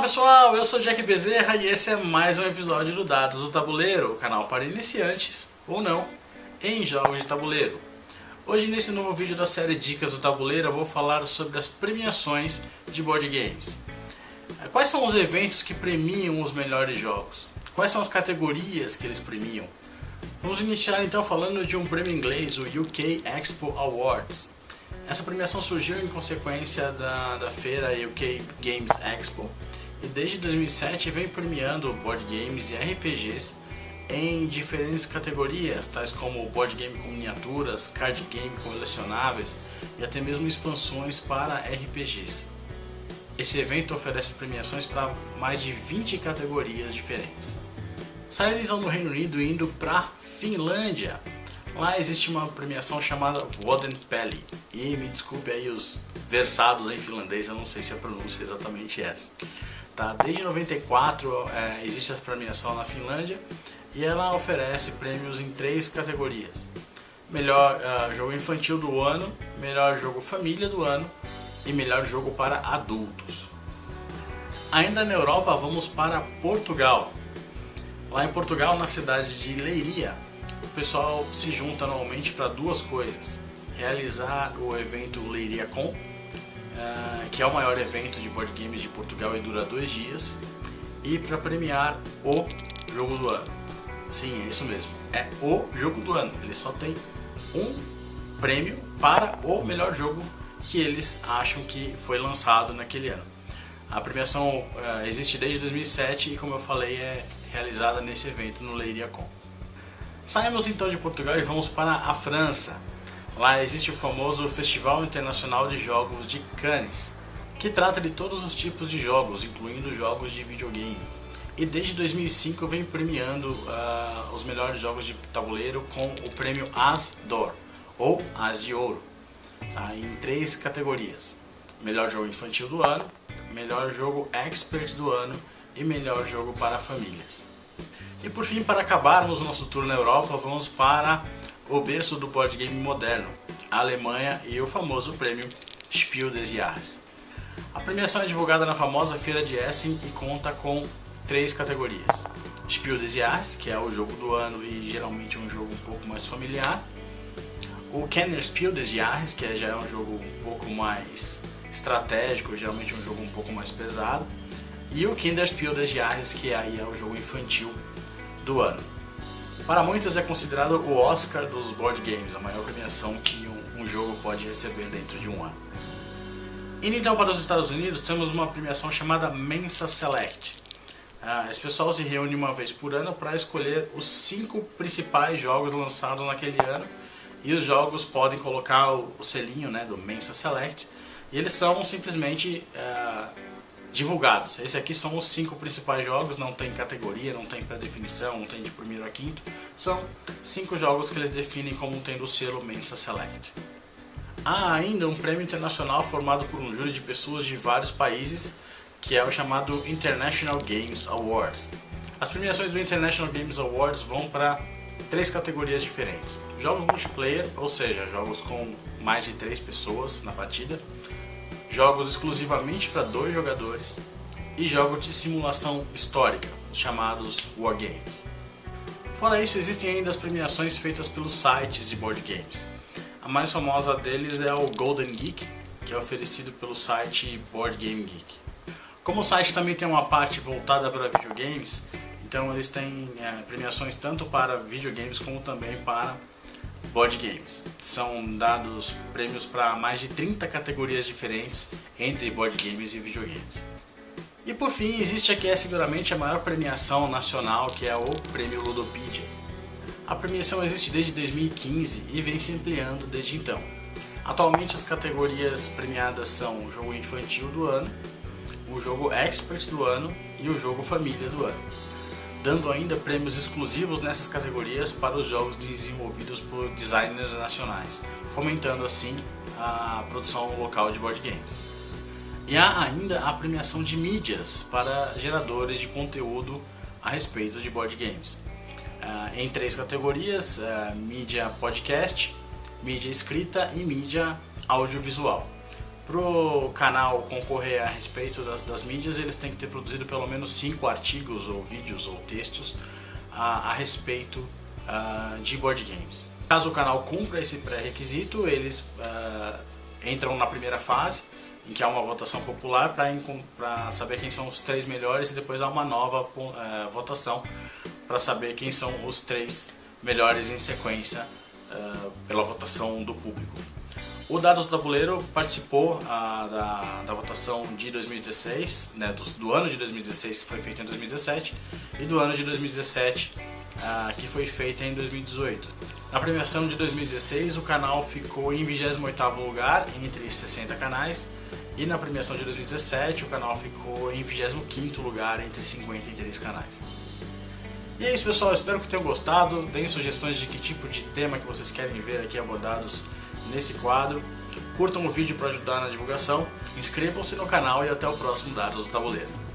pessoal, eu sou Jack Bezerra e esse é mais um episódio do Dados do Tabuleiro, o canal para iniciantes ou não em jogos de tabuleiro. Hoje nesse novo vídeo da série Dicas do Tabuleiro eu vou falar sobre as premiações de board games. Quais são os eventos que premiam os melhores jogos? Quais são as categorias que eles premiam? Vamos iniciar então falando de um prêmio inglês, o UK Expo Awards. Essa premiação surgiu em consequência da, da feira UK Games Expo e desde 2007 vem premiando board games e RPGs em diferentes categorias, tais como board game com miniaturas, card game colecionáveis e até mesmo expansões para RPGs. Esse evento oferece premiações para mais de 20 categorias diferentes. Saindo então do Reino Unido e indo para Finlândia, Lá existe uma premiação chamada Voden Peli. E me desculpe aí os versados em finlandês, eu não sei se a pronúncia é exatamente essa. Tá? Desde 94 é, existe essa premiação na Finlândia e ela oferece prêmios em três categorias. Melhor uh, jogo infantil do ano, melhor jogo família do ano e melhor jogo para adultos. Ainda na Europa, vamos para Portugal. Lá em Portugal, na cidade de Leiria, o pessoal se junta normalmente para duas coisas: realizar o evento Leiria Com, uh, que é o maior evento de board games de Portugal e dura dois dias, e para premiar o jogo do ano. Sim, é isso mesmo. É o jogo do ano. Ele só tem um prêmio para o melhor jogo que eles acham que foi lançado naquele ano. A premiação uh, existe desde 2007 e, como eu falei, é realizada nesse evento no Leiria Com. Saímos então de Portugal e vamos para a França. Lá existe o famoso Festival Internacional de Jogos de Cannes, que trata de todos os tipos de jogos, incluindo jogos de videogame. E desde 2005 vem premiando uh, os melhores jogos de tabuleiro com o prêmio As d'Or, ou As de Ouro, tá? em três categorias: melhor jogo infantil do ano, melhor jogo expert do ano e melhor jogo para famílias. E por fim, para acabarmos o nosso tour na Europa, vamos para o berço do board game moderno, a Alemanha e o famoso prêmio Spiel des Jahres. A premiação é divulgada na famosa feira de Essen e conta com três categorias. Spiel des Jahres, que é o jogo do ano e geralmente um jogo um pouco mais familiar. O Kenner Spiel des Jahres, que já é um jogo um pouco mais estratégico, geralmente um jogo um pouco mais pesado. E o Kinderspiel des Jahres, que aí é o jogo infantil do ano. Para muitos é considerado o Oscar dos board games, a maior premiação que um, um jogo pode receber dentro de um ano. Indo então para os Estados Unidos, temos uma premiação chamada Mensa Select. Ah, esse pessoal se reúne uma vez por ano para escolher os cinco principais jogos lançados naquele ano e os jogos podem colocar o, o selinho né, do Mensa Select e eles são simplesmente ah, divulgados. Esses aqui são os cinco principais jogos, não tem categoria, não tem pré-definição, não tem de primeiro a quinto. São cinco jogos que eles definem como tendo o selo Mensa Select. Há ainda um prêmio internacional formado por um júri de pessoas de vários países, que é o chamado International Games Awards. As premiações do International Games Awards vão para três categorias diferentes: jogos multiplayer, ou seja, jogos com mais de três pessoas na partida, jogos exclusivamente para dois jogadores e jogos de simulação histórica, os chamados Wargames. Fora isso, existem ainda as premiações feitas pelos sites de board games. A mais famosa deles é o Golden Geek, que é oferecido pelo site Board Game Geek. Como o site também tem uma parte voltada para videogames, então eles têm é, premiações tanto para videogames como também para board games. São dados prêmios para mais de 30 categorias diferentes entre board games e videogames. E por fim, existe aqui é seguramente a maior premiação nacional, que é o Prêmio Ludopedia. A premiação existe desde 2015 e vem se ampliando desde então. Atualmente as categorias premiadas são o jogo infantil do ano, o jogo expert do ano e o jogo família do ano dando ainda prêmios exclusivos nessas categorias para os jogos desenvolvidos por designers nacionais, fomentando assim a produção local de board games. E há ainda a premiação de mídias para geradores de conteúdo a respeito de board games. Uh, em três categorias: uh, mídia podcast, mídia escrita e mídia audiovisual. Para o canal concorrer a respeito das, das, mídias, eles têm que ter produzido pelo menos cinco artigos ou vídeos ou textos a, a respeito uh, de board games. Caso o canal cumpra esse pré-requisito, eles uh, entram na primeira fase, em que há uma votação popular para saber quem são os três melhores e depois há uma nova uh, votação para saber quem são os três melhores em sequência uh, pela votação do público. O Dados do Tabuleiro participou uh, da, da votação de 2016, né, do, do, ano de 2016 que foi feito em 2017 e do ano de 2017 uh, que foi feita em 2018. Na premiação de 2016 o canal ficou em 28º lugar entre 60 canais e na premiação de 2017 o canal ficou em 25º lugar entre 53 canais. E é isso pessoal, espero que tenham gostado, deem sugestões de que tipo de tema que vocês querem ver aqui abordados nesse quadro. Curtam o vídeo para ajudar na divulgação, inscrevam-se no canal e até o próximo Dados do Tabuleiro.